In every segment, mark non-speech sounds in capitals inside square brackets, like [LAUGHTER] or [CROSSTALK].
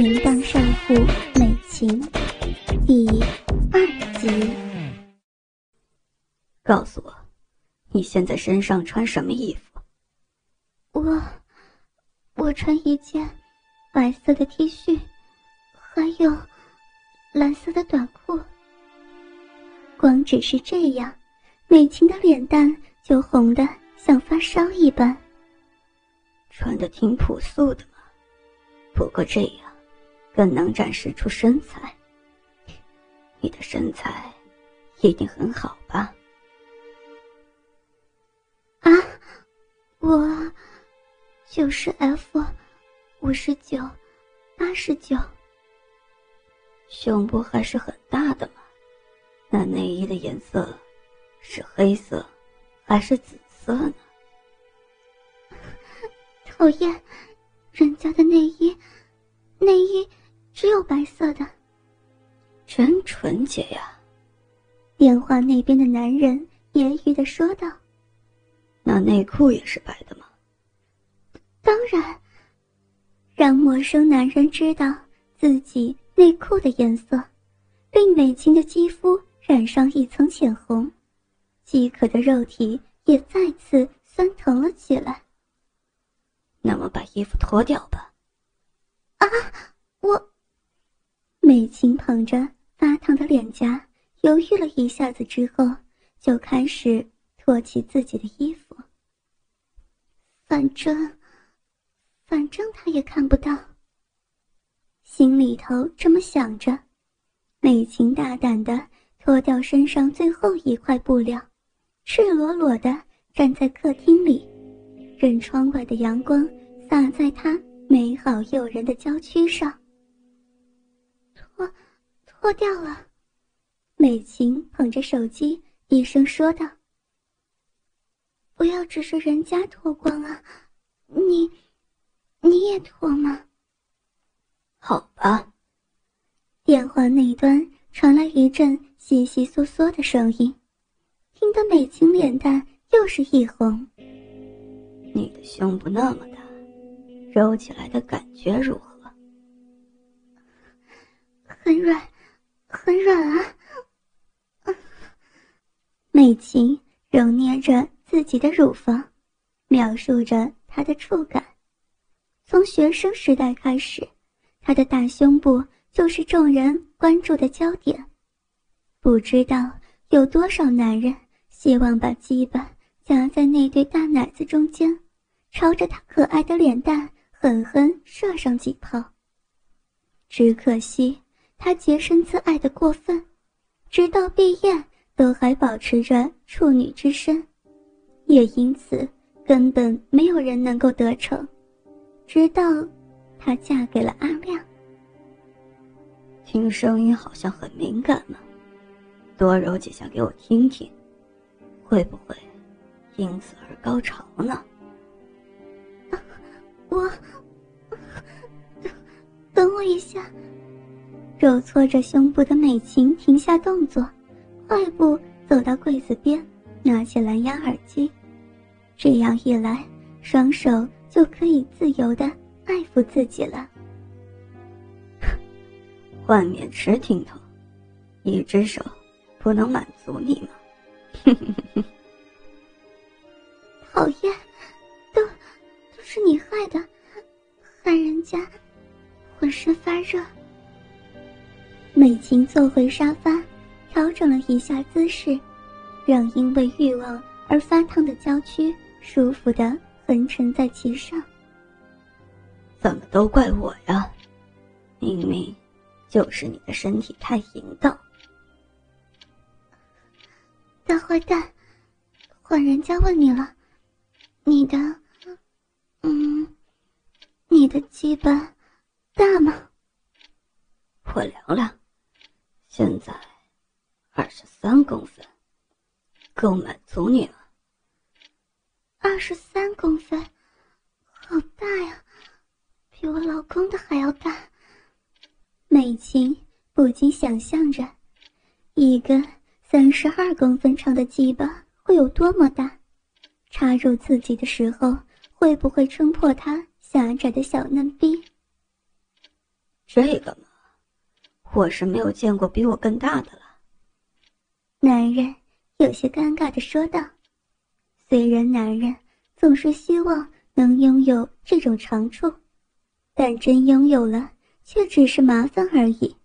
淫荡少妇美琴第二集。告诉我，你现在身上穿什么衣服？我，我穿一件白色的 T 恤，还有蓝色的短裤。光只是这样，美琴的脸蛋就红的像发烧一般。穿的挺朴素的嘛，不过这样更能展示出身材。你的身材一定很好吧？啊，我九十 F，五十九，八十九，胸部还是很大的嘛。那内衣的颜色是黑色还是紫色呢？[LAUGHS] 讨厌，人家的内衣，内衣只有白色的，真纯洁呀！电话那边的男人揶揄的说道：“那内裤也是白的吗？”当然。让陌生男人知道自己内裤的颜色，令美琴的肌肤染上一层浅红，饥渴的肉体也再次酸疼了起来。那么把衣服脱掉吧。啊，我。美琴捧着发烫的脸颊，犹豫了一下子之后，就开始脱起自己的衣服。反正，反正他也看不到。心里头这么想着，美琴大胆的脱掉身上最后一块布料，赤裸裸的站在客厅里。任窗外的阳光洒在她美好诱人的娇躯上。脱，脱掉了。美琴捧着手机，低声说道：“不要只是人家脱光啊，你，你也脱吗？”好吧。电话那端传来一阵窸窸窣窣的声音，听得美琴脸蛋又是一红。你的胸部那么大，揉起来的感觉如何？很软，很软啊！美琴揉捏着自己的乳房，描述着她的触感。从学生时代开始，她的大胸部就是众人关注的焦点。不知道有多少男人希望把鸡巴。夹在那对大奶子中间，朝着她可爱的脸蛋狠狠射上几炮。只可惜他洁身自爱的过分，直到毕业都还保持着处女之身，也因此根本没有人能够得逞。直到她嫁给了阿亮。听声音好像很敏感呢，多揉几下给我听听，会不会？因此而高潮呢？我等 [LAUGHS] 等我一下。揉搓着胸部的美琴停下动作，快步走到柜子边，拿起蓝牙耳机。这样一来，双手就可以自由的爱抚自己了。[LAUGHS] 换面池听筒，一只手不能满足你吗？哼哼哼哼。讨厌，都都是你害的，害人家浑身发热。美琴坐回沙发，调整了一下姿势，让因为欲望而发烫的娇躯舒服的横沉在其上。怎么都怪我呀？明明就是你的身体太淫荡。大坏蛋，换人家问你了。你的，嗯，你的鸡巴大吗？我量量，现在二十三公分，够满足你了。二十三公分，好大呀，比我老公的还要大。美琴不禁想象着，一根三十二公分长的鸡巴会有多么大。插入自己的时候，会不会撑破他狭窄的小嫩逼？这个嘛，我是没有见过比我更大的了。男人有些尴尬的说道。虽然男人总是希望能拥有这种长处，但真拥有了，却只是麻烦而已。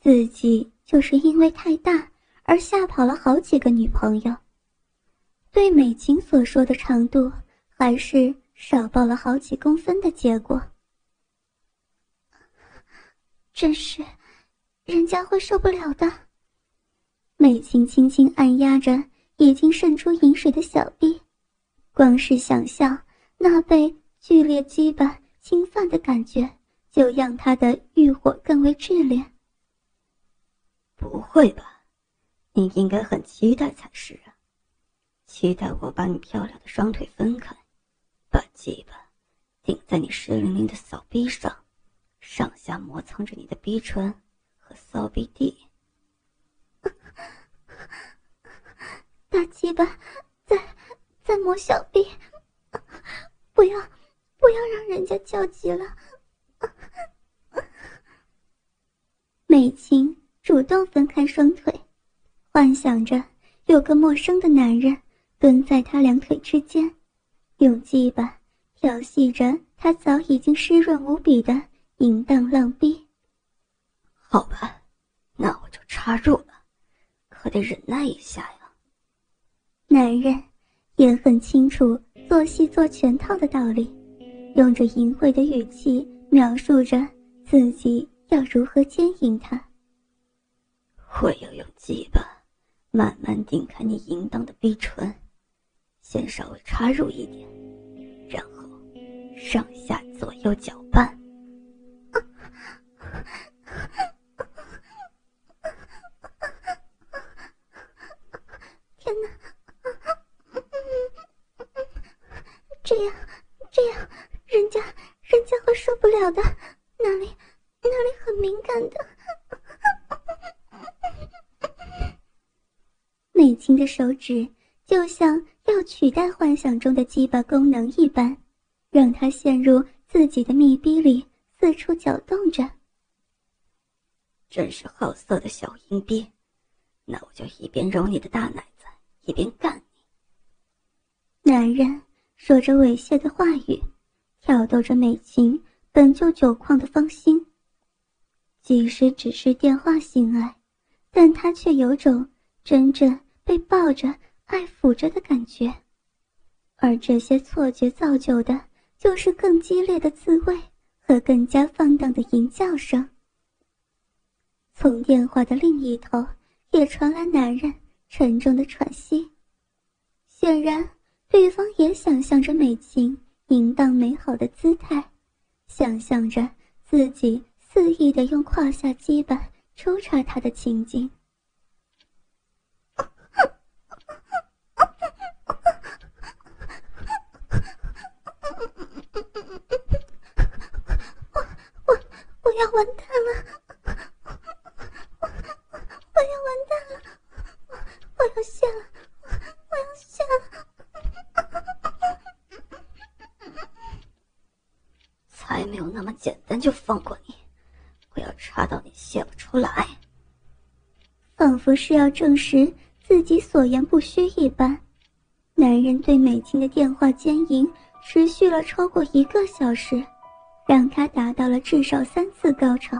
自己就是因为太大而吓跑了好几个女朋友。对美琴所说的长度，还是少报了好几公分的结果。[LAUGHS] 真是，人家会受不了的。美琴轻轻按压着。已经渗出饮水的小臂，光是想象那被剧烈羁绊侵犯的感觉，就让她的欲火更为炽烈。不会吧？你应该很期待才是啊！期待我把你漂亮的双腿分开，把鸡巴顶在你湿淋淋的小臂上，上下磨蹭着你的逼唇和骚逼地。[LAUGHS] 大鸡巴在在磨小臂，不要不要让人家叫急了。美琴主动分开双腿，幻想着有个陌生的男人蹲在她两腿之间，用鸡巴调戏着她早已经湿润无比的淫荡浪逼。好吧，那我就插入了，可得忍耐一下呀。男人也很清楚做戏做全套的道理，用着淫秽的语气描述着自己要如何奸淫他。我要用鸡巴慢慢顶开你淫荡的逼唇，先稍微插入一点，然后上下左右搅拌。天哪！这样，这样，人家，人家会受不了的。那里，那里很敏感的。美琴的手指就像要取代幻想中的鸡巴功能一般，让他陷入自己的密闭里，四处搅动着。真是好色的小阴逼，那我就一边揉你的大奶子，一边干你。男人。说着猥亵的话语，挑逗着美琴本就久旷的芳心。即使只是电话性爱，但他却有种真正被抱着、爱抚着的感觉。而这些错觉造就的，就是更激烈的自慰和更加放荡的淫叫声。从电话的另一头，也传来男人沉重的喘息，显然。对方也想象着美琴淫荡美好的姿态，想象着自己肆意的用胯下基板抽插他的情景。简单就放过你，我要插到你泄不出来。仿佛是要证实自己所言不虚一般，男人对美琴的电话奸淫持续了超过一个小时，让他达到了至少三次高潮，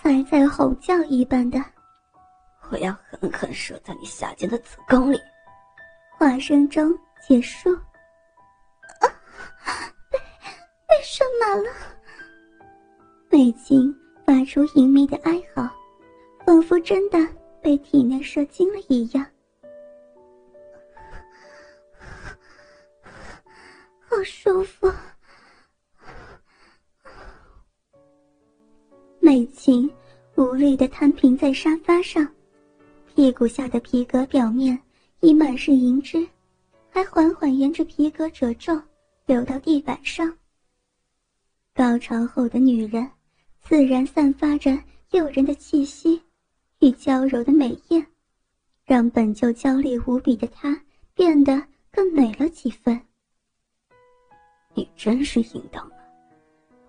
才在吼叫一般的：“我要狠狠射在你下贱的子宫里。”话声中结束。被被射满了，美琴发出隐秘的哀嚎，仿佛真的被体内射精了一样。好舒服。美琴无力的摊平在沙发上，屁股下的皮革表面已满是银汁，还缓缓沿着皮革褶皱流到地板上。高潮后的女人，自然散发着诱人的气息与娇柔的美艳，让本就娇丽无比的她变得更美了几分。你真是淫荡啊！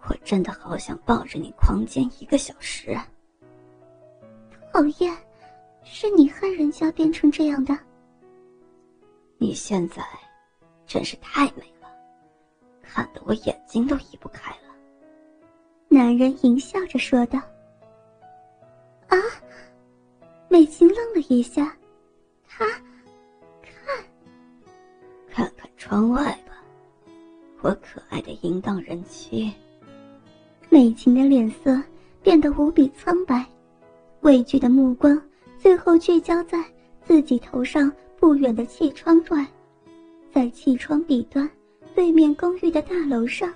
我真的好想抱着你狂奸一个小时。讨厌，是你害人家变成这样的。你现在真是太美了，看得我眼睛都移不开了。男人淫笑着说道。啊，美琴愣了一下，他看，看看窗外吧，我可爱的淫荡人妻。美琴的脸色变得无比苍白，畏惧的目光最后聚焦在自己头上不远的气窗外，在气窗彼端，对面公寓的大楼上，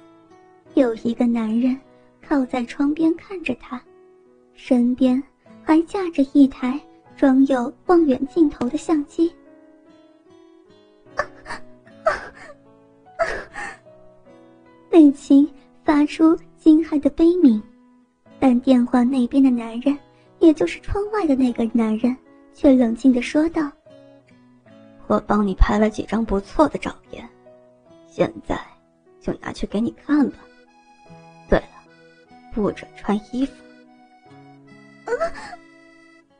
有一个男人靠在窗边看着他，身边还架着一台装有望远镜头的相机。[LAUGHS] 美琴发出。惊骇的悲鸣，但电话那边的男人，也就是窗外的那个男人，却冷静的说道：“我帮你拍了几张不错的照片，现在就拿去给你看吧。不准穿衣服。”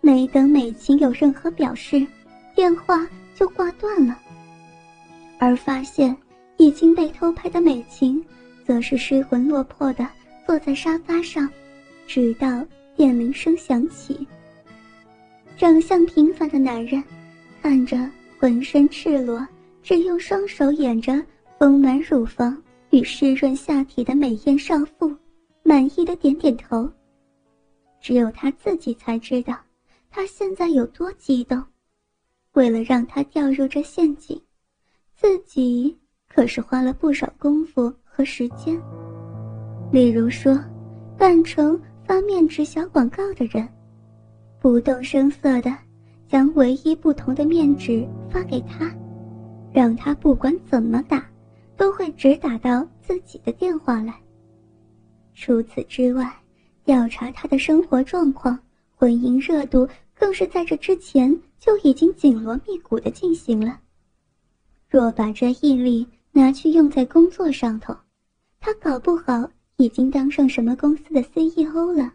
没等美琴有任何表示，电话就挂断了，而发现已经被偷拍的美琴。则是失魂落魄的坐在沙发上，直到电铃声响起。长相平凡的男人，看着浑身赤裸、只用双手掩着丰满乳房与湿润下体的美艳少妇，满意的点点头。只有他自己才知道，他现在有多激动。为了让他掉入这陷阱，自己可是花了不少功夫。和时间，例如说，扮成发面纸小广告的人，不动声色的将唯一不同的面纸发给他，让他不管怎么打，都会只打到自己的电话来。除此之外，调查他的生活状况、婚姻热度，更是在这之前就已经紧锣密鼓的进行了。若把这毅力拿去用在工作上头，他搞不好已经当上什么公司的 CEO 了。